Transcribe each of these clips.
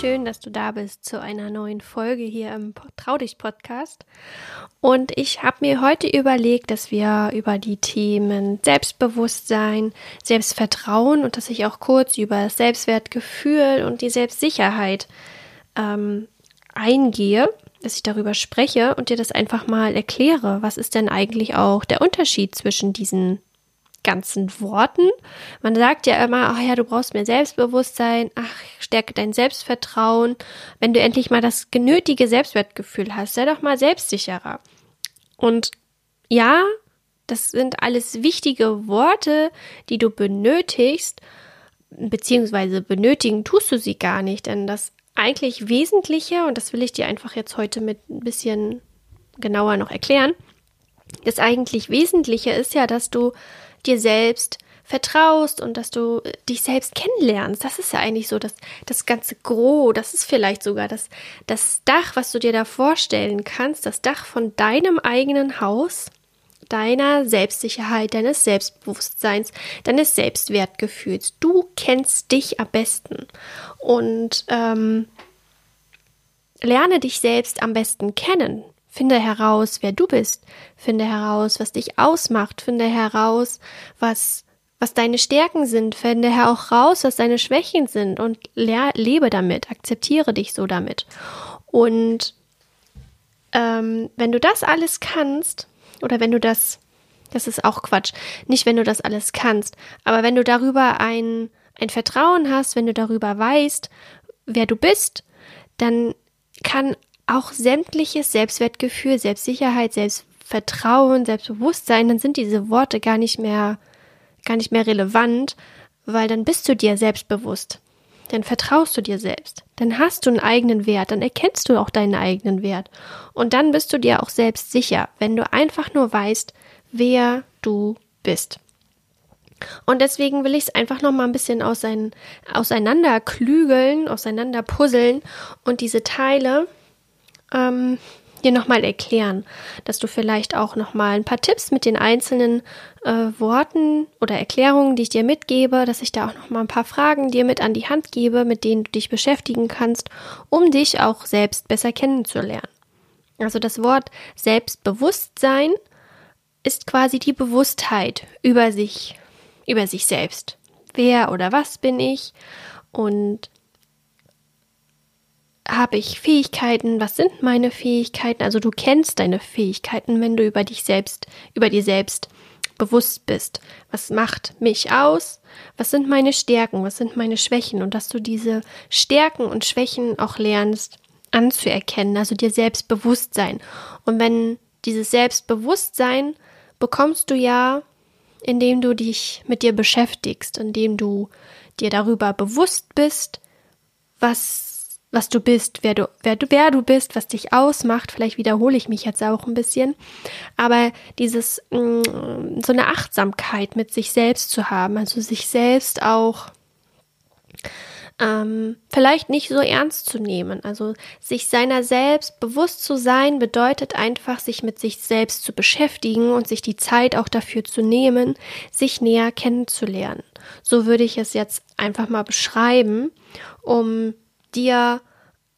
Schön, dass du da bist zu einer neuen Folge hier im Trau dich Podcast. Und ich habe mir heute überlegt, dass wir über die Themen Selbstbewusstsein, Selbstvertrauen und dass ich auch kurz über das Selbstwertgefühl und die Selbstsicherheit ähm, eingehe, dass ich darüber spreche und dir das einfach mal erkläre. Was ist denn eigentlich auch der Unterschied zwischen diesen ganzen Worten. Man sagt ja immer, ach ja, du brauchst mehr Selbstbewusstsein, ach, stärke dein Selbstvertrauen. Wenn du endlich mal das genötige Selbstwertgefühl hast, sei doch mal selbstsicherer. Und ja, das sind alles wichtige Worte, die du benötigst, beziehungsweise benötigen tust du sie gar nicht, denn das eigentlich Wesentliche, und das will ich dir einfach jetzt heute mit ein bisschen genauer noch erklären, das eigentlich Wesentliche ist ja, dass du dir selbst vertraust und dass du äh, dich selbst kennenlernst. Das ist ja eigentlich so das, das ganze Gros. Das ist vielleicht sogar das, das Dach, was du dir da vorstellen kannst, das Dach von deinem eigenen Haus, deiner Selbstsicherheit, deines Selbstbewusstseins, deines Selbstwertgefühls. Du kennst dich am besten und ähm, lerne dich selbst am besten kennen. Finde heraus, wer du bist. Finde heraus, was dich ausmacht. Finde heraus, was, was deine Stärken sind. Finde auch raus, was deine Schwächen sind und lebe damit. Akzeptiere dich so damit. Und ähm, wenn du das alles kannst, oder wenn du das, das ist auch Quatsch, nicht wenn du das alles kannst, aber wenn du darüber ein, ein Vertrauen hast, wenn du darüber weißt, wer du bist, dann kann auch sämtliches Selbstwertgefühl, Selbstsicherheit, Selbstvertrauen, Selbstbewusstsein, dann sind diese Worte gar nicht mehr, gar nicht mehr relevant, weil dann bist du dir selbstbewusst. Dann vertraust du dir selbst. Dann hast du einen eigenen Wert. Dann erkennst du auch deinen eigenen Wert. Und dann bist du dir auch selbst sicher, wenn du einfach nur weißt, wer du bist. Und deswegen will ich es einfach noch mal ein bisschen ausein, auseinander klügeln, auseinander puzzeln und diese Teile ähm, dir nochmal erklären, dass du vielleicht auch nochmal ein paar Tipps mit den einzelnen äh, Worten oder Erklärungen, die ich dir mitgebe, dass ich da auch nochmal ein paar Fragen dir mit an die Hand gebe, mit denen du dich beschäftigen kannst, um dich auch selbst besser kennenzulernen. Also das Wort Selbstbewusstsein ist quasi die Bewusstheit über sich, über sich selbst. Wer oder was bin ich? Und habe ich Fähigkeiten? Was sind meine Fähigkeiten? Also du kennst deine Fähigkeiten, wenn du über dich selbst, über dir selbst bewusst bist. Was macht mich aus? Was sind meine Stärken? Was sind meine Schwächen? Und dass du diese Stärken und Schwächen auch lernst anzuerkennen, also dir Selbstbewusstsein. Und wenn dieses Selbstbewusstsein bekommst du ja, indem du dich mit dir beschäftigst, indem du dir darüber bewusst bist, was was du bist, wer du, wer du, wer du bist, was dich ausmacht. Vielleicht wiederhole ich mich jetzt auch ein bisschen. Aber dieses, mh, mm, so eine Achtsamkeit mit sich selbst zu haben, also sich selbst auch ähm, vielleicht nicht so ernst zu nehmen. Also sich seiner selbst bewusst zu sein, bedeutet einfach, sich mit sich selbst zu beschäftigen und sich die Zeit auch dafür zu nehmen, sich näher kennenzulernen. So würde ich es jetzt einfach mal beschreiben, um dir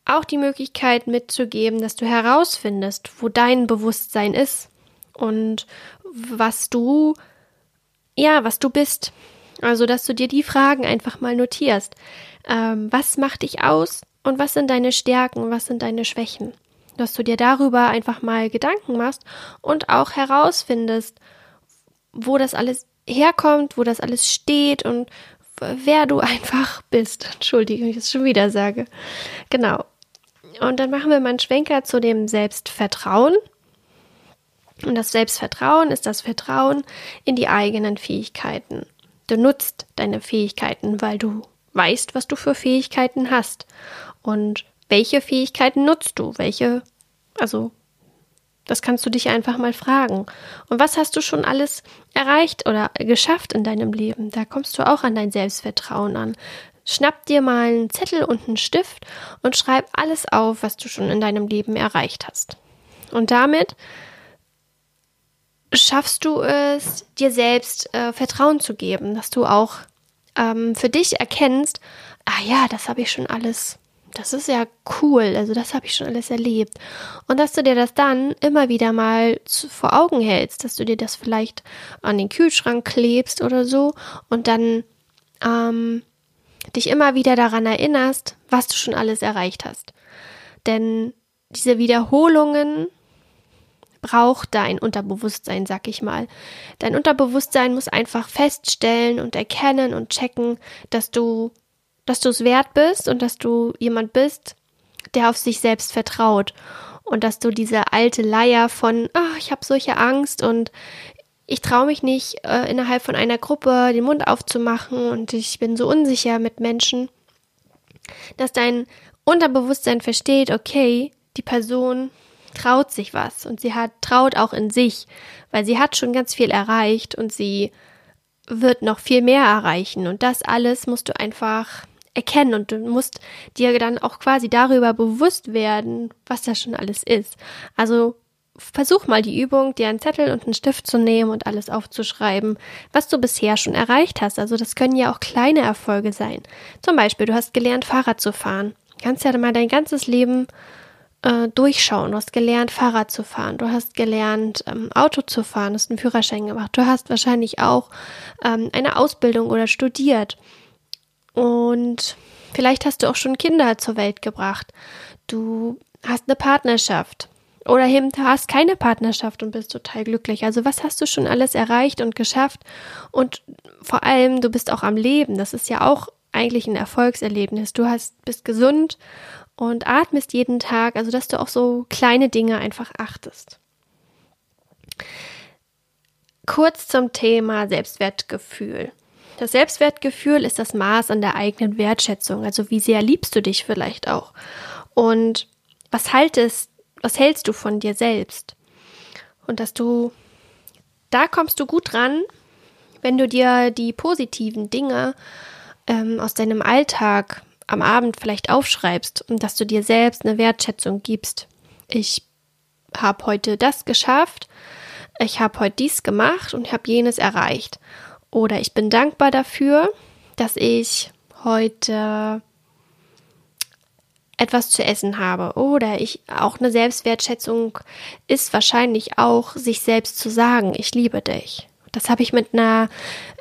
auch die Möglichkeit mitzugeben, dass du herausfindest, wo dein Bewusstsein ist und was du, ja, was du bist. Also, dass du dir die Fragen einfach mal notierst. Ähm, was macht dich aus und was sind deine Stärken, was sind deine Schwächen? Dass du dir darüber einfach mal Gedanken machst und auch herausfindest, wo das alles herkommt, wo das alles steht und wer du einfach bist. Entschuldige, ich es schon wieder sage. Genau. Und dann machen wir mal einen Schwenker zu dem Selbstvertrauen. Und das Selbstvertrauen ist das Vertrauen in die eigenen Fähigkeiten. Du nutzt deine Fähigkeiten, weil du weißt, was du für Fähigkeiten hast. Und welche Fähigkeiten nutzt du? Welche, also Das kannst du dich einfach mal fragen. Und was hast du schon alles erreicht oder geschafft in deinem Leben? Da kommst du auch an dein Selbstvertrauen an. Schnapp dir mal einen Zettel und einen Stift und schreib alles auf, was du schon in deinem Leben erreicht hast. Und damit schaffst du es, dir selbst äh, Vertrauen zu geben, dass du auch ähm, für dich erkennst, ah ja, das habe ich schon alles, das ist ja cool, also das habe ich schon alles erlebt. Und dass du dir das dann immer wieder mal vor Augen hältst, dass du dir das vielleicht an den Kühlschrank klebst oder so und dann ähm, dich immer wieder daran erinnerst, was du schon alles erreicht hast. Denn diese Wiederholungen braucht dein Unterbewusstsein, sag ich mal. Dein Unterbewusstsein muss einfach feststellen und erkennen und checken, dass du, dass du es wert bist und dass du jemand bist, der auf sich selbst vertraut. Und dass du diese alte Leier von, ach, ich habe solche Angst und ich traue mich nicht, äh, innerhalb von einer Gruppe den Mund aufzumachen und ich bin so unsicher mit Menschen, dass dein Unterbewusstsein versteht, okay, die Person traut sich was und sie hat traut auch in sich, weil sie hat schon ganz viel erreicht und sie wird noch viel mehr erreichen. Und das alles musst du einfach erkennen und du musst dir dann auch quasi darüber bewusst werden, was das schon alles ist. Also versuch mal die Übung, dir einen Zettel und einen Stift zu nehmen und alles aufzuschreiben, was du bisher schon erreicht hast. Also das können ja auch kleine Erfolge sein. Zum Beispiel, du hast gelernt, Fahrrad zu fahren. Du kannst ja mal dein ganzes Leben äh, durchschauen. Du hast gelernt, Fahrrad zu fahren. Du hast gelernt, ähm, Auto zu fahren. Du hast einen Führerschein gemacht. Du hast wahrscheinlich auch ähm, eine Ausbildung oder studiert. Und vielleicht hast du auch schon Kinder zur Welt gebracht. Du hast eine Partnerschaft. Oder eben hast keine Partnerschaft und bist total glücklich. Also was hast du schon alles erreicht und geschafft? Und vor allem, du bist auch am Leben. Das ist ja auch eigentlich ein Erfolgserlebnis. Du hast, bist gesund und atmest jeden Tag, also dass du auch so kleine Dinge einfach achtest. Kurz zum Thema Selbstwertgefühl. Das Selbstwertgefühl ist das Maß an der eigenen Wertschätzung, also wie sehr liebst du dich vielleicht auch. Und was haltest, was hältst du von dir selbst? Und dass du, da kommst du gut dran, wenn du dir die positiven Dinge ähm, aus deinem Alltag am Abend vielleicht aufschreibst und dass du dir selbst eine Wertschätzung gibst. Ich habe heute das geschafft, ich habe heute dies gemacht und habe jenes erreicht. Oder ich bin dankbar dafür, dass ich heute etwas zu essen habe. Oder ich auch eine Selbstwertschätzung ist wahrscheinlich auch, sich selbst zu sagen, ich liebe dich. Das habe ich mit einer,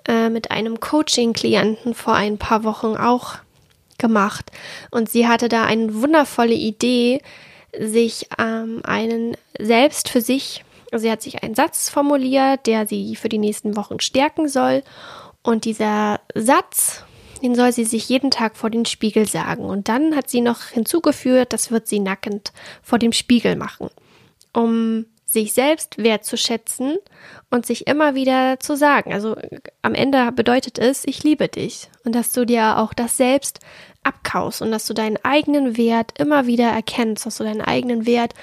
äh, mit einem Coaching-Klienten vor ein paar Wochen auch gemacht. Und sie hatte da eine wundervolle Idee, sich ähm, einen selbst für sich, sie hat sich einen Satz formuliert, der sie für die nächsten Wochen stärken soll. Und dieser Satz, den soll sie sich jeden Tag vor den Spiegel sagen. Und dann hat sie noch hinzugeführt, das wird sie nackend vor dem Spiegel machen, um sich selbst wertzuschätzen und sich immer wieder zu sagen. Also am Ende bedeutet es, ich liebe dich und dass du dir auch das selbst abkaust und dass du deinen eigenen Wert immer wieder erkennst, dass du deinen eigenen Wert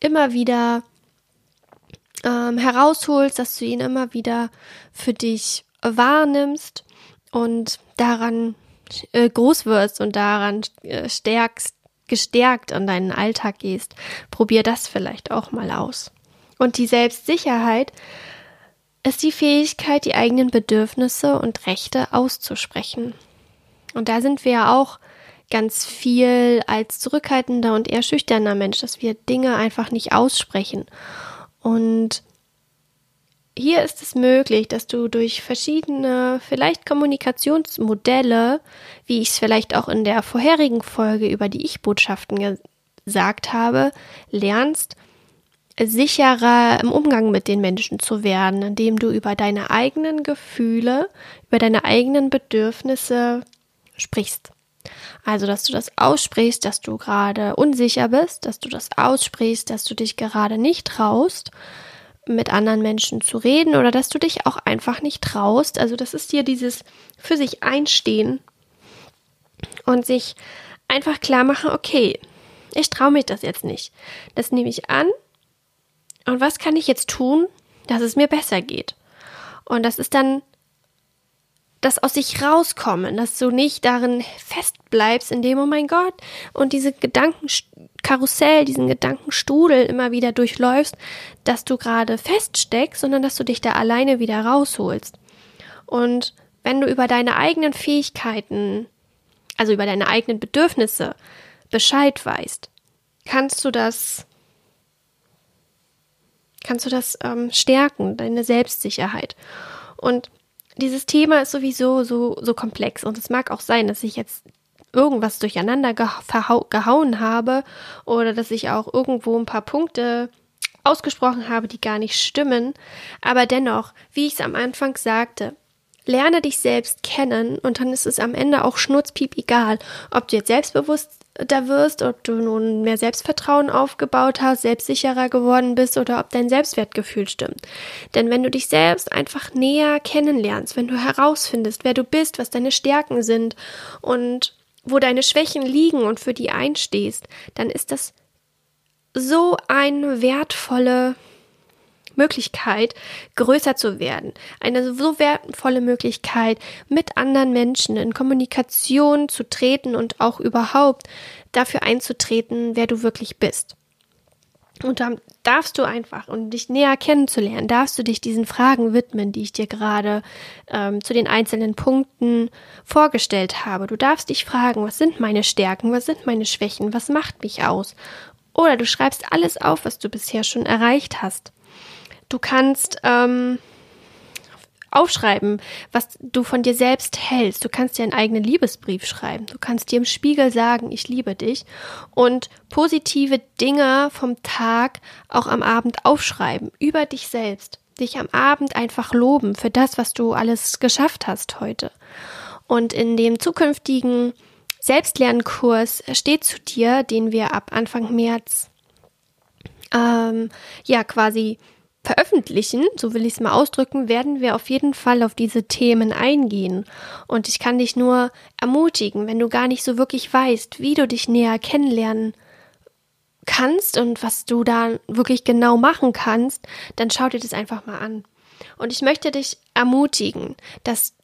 immer wieder ähm, herausholst, dass du ihn immer wieder für dich wahrnimmst und daran äh, groß wirst und daran äh, stärkst, gestärkt an deinen Alltag gehst. Probier das vielleicht auch mal aus. Und die Selbstsicherheit ist die Fähigkeit, die eigenen Bedürfnisse und Rechte auszusprechen. Und da sind wir ja auch ganz viel als zurückhaltender und eher schüchterner Mensch, dass wir Dinge einfach nicht aussprechen. Und hier ist es möglich, dass du durch verschiedene, vielleicht Kommunikationsmodelle, wie ich es vielleicht auch in der vorherigen Folge über die Ich-Botschaften gesagt habe, lernst, sicherer im Umgang mit den Menschen zu werden, indem du über deine eigenen Gefühle, über deine eigenen Bedürfnisse sprichst. Also, dass du das aussprichst, dass du gerade unsicher bist, dass du das aussprichst, dass du dich gerade nicht traust, mit anderen Menschen zu reden oder dass du dich auch einfach nicht traust. Also, das ist dir dieses für sich einstehen und sich einfach klar machen, okay, ich traue mich das jetzt nicht. Das nehme ich an Und was kann ich jetzt tun, dass es mir besser geht? Und das ist dann das aus sich rauskommen, dass du nicht darin festbleibst, in dem, oh mein Gott, und diese Gedankenkarussell, diesen Gedankenstrudel immer wieder durchläufst, dass du gerade feststeckst, sondern dass du dich da alleine wieder rausholst. Und wenn du über deine eigenen Fähigkeiten, also über deine eigenen Bedürfnisse Bescheid weißt, kannst du das, kannst du das ähm, stärken, deine Selbstsicherheit. Und dieses Thema ist sowieso so, so komplex und es mag auch sein, dass ich jetzt irgendwas durcheinander gehauen habe oder dass ich auch irgendwo ein paar Punkte ausgesprochen habe, die gar nicht stimmen. Aber dennoch, wie ich es am Anfang sagte, lerne dich selbst kennen und dann ist es am Ende auch schnurzpiep egal, ob du jetzt selbstbewusst da wirst, ob du nun mehr Selbstvertrauen aufgebaut hast, selbstsicherer geworden bist oder ob dein Selbstwertgefühl stimmt. Denn wenn du dich selbst einfach näher kennenlernst, wenn du herausfindest, wer du bist, was deine Stärken sind und wo deine Schwächen liegen und für die einstehst, dann ist das so eine wertvolle Möglichkeit, größer zu werden. Eine so wertvolle Möglichkeit, mit anderen Menschen in Kommunikation zu treten und auch überhaupt dafür einzutreten, wer du wirklich bist. Und dann darfst du einfach, um dich näher kennenzulernen, darfst du dich diesen Fragen widmen, die ich dir gerade ähm, zu den einzelnen Punkten vorgestellt habe. Du darfst dich fragen, was sind meine Stärken, was sind meine Schwächen, was macht mich aus? Oder du schreibst alles auf, was du bisher schon erreicht hast. Du kannst ähm, aufschreiben, was du von dir selbst hältst. Du kannst dir einen eigenen Liebesbrief schreiben. Du kannst dir im Spiegel sagen, ich liebe dich. Und positive Dinge vom Tag auch am Abend aufschreiben über dich selbst. Dich am Abend einfach loben für das, was du alles geschafft hast heute. Und in dem zukünftigen Selbstlernkurs steht zu dir, den wir ab Anfang März ähm, ja quasi veröffentlichen, so will ich es mal ausdrücken, werden wir auf jeden Fall auf diese Themen eingehen. Und ich kann dich nur ermutigen, wenn du gar nicht so wirklich weißt, wie du dich näher kennenlernen kannst und was du da wirklich genau machen kannst, dann schau dir das einfach mal an. Und ich möchte dich ermutigen, dass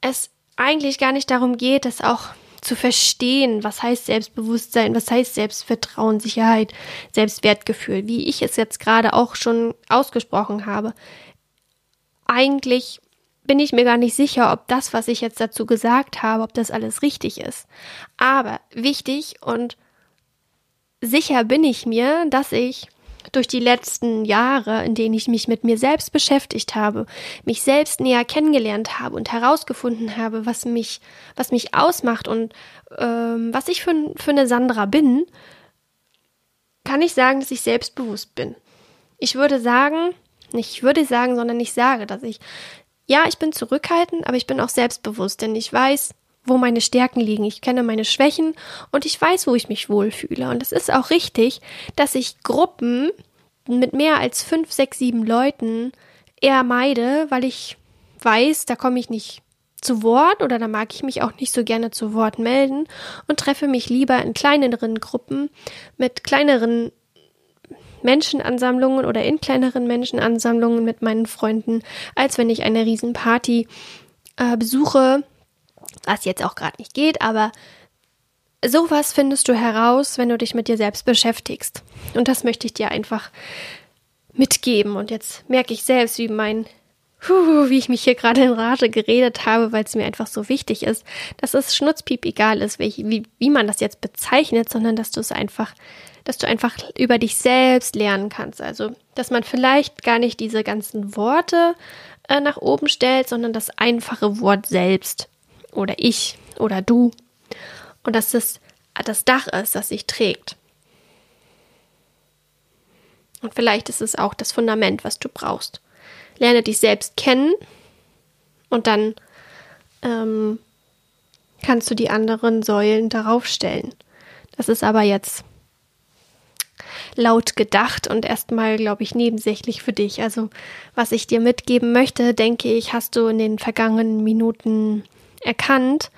es eigentlich gar nicht darum geht, dass auch zu verstehen, was heißt Selbstbewusstsein, was heißt Selbstvertrauen, Sicherheit, Selbstwertgefühl, wie ich es jetzt gerade auch schon ausgesprochen habe. Eigentlich bin ich mir gar nicht sicher, ob das, was ich jetzt dazu gesagt habe, ob das alles richtig ist. Aber wichtig und sicher bin ich mir, dass ich durch die letzten Jahre, in denen ich mich mit mir selbst beschäftigt habe, mich selbst näher kennengelernt habe und herausgefunden habe, was mich, was mich ausmacht und ähm, was ich für, für eine Sandra bin, kann ich sagen, dass ich selbstbewusst bin. Ich würde sagen, nicht ich würde sagen, sondern ich sage, dass ich, ja, ich bin zurückhaltend, aber ich bin auch selbstbewusst, denn ich weiß, wo meine Stärken liegen. Ich kenne meine Schwächen und ich weiß, wo ich mich wohlfühle. Und es ist auch richtig, dass ich Gruppen mit mehr als fünf, sechs, sieben Leuten eher meide, weil ich weiß, da komme ich nicht zu Wort oder da mag ich mich auch nicht so gerne zu Wort melden und treffe mich lieber in kleineren Gruppen mit kleineren Menschenansammlungen oder in kleineren Menschenansammlungen mit meinen Freunden, als wenn ich eine Riesenparty äh, besuche, was jetzt auch gerade nicht geht, aber sowas findest du heraus, wenn du dich mit dir selbst beschäftigst. Und das möchte ich dir einfach mitgeben. Und jetzt merke ich selbst, wie mein, wie ich mich hier gerade in Rage geredet habe, weil es mir einfach so wichtig ist, dass es schnutzpiep egal ist, wie, wie, wie man das jetzt bezeichnet, sondern dass du es einfach, dass du einfach über dich selbst lernen kannst. Also, dass man vielleicht gar nicht diese ganzen Worte äh, nach oben stellt, sondern das einfache Wort selbst oder ich oder du und dass es das Dach ist, das sich trägt. Und vielleicht ist es auch das Fundament, was du brauchst. Lerne dich selbst kennen und dann ähm, kannst du die anderen Säulen darauf stellen. Das ist aber jetzt laut gedacht und erstmal, glaube ich, nebensächlich für dich. Also, was ich dir mitgeben möchte, denke ich, hast du in den vergangenen Minuten erkannt.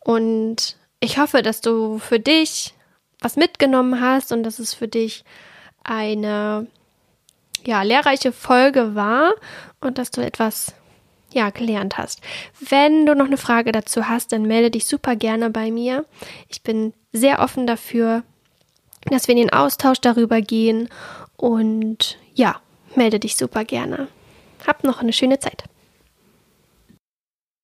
Und ich hoffe, dass du für dich was mitgenommen hast und dass es für dich eine ja, lehrreiche Folge war und dass du etwas ja, gelernt hast. Wenn du noch eine Frage dazu hast, dann melde dich super gerne bei mir. Ich bin sehr offen dafür, dass wir in den Austausch darüber gehen und ja, melde dich super gerne. Hab noch eine schöne Zeit.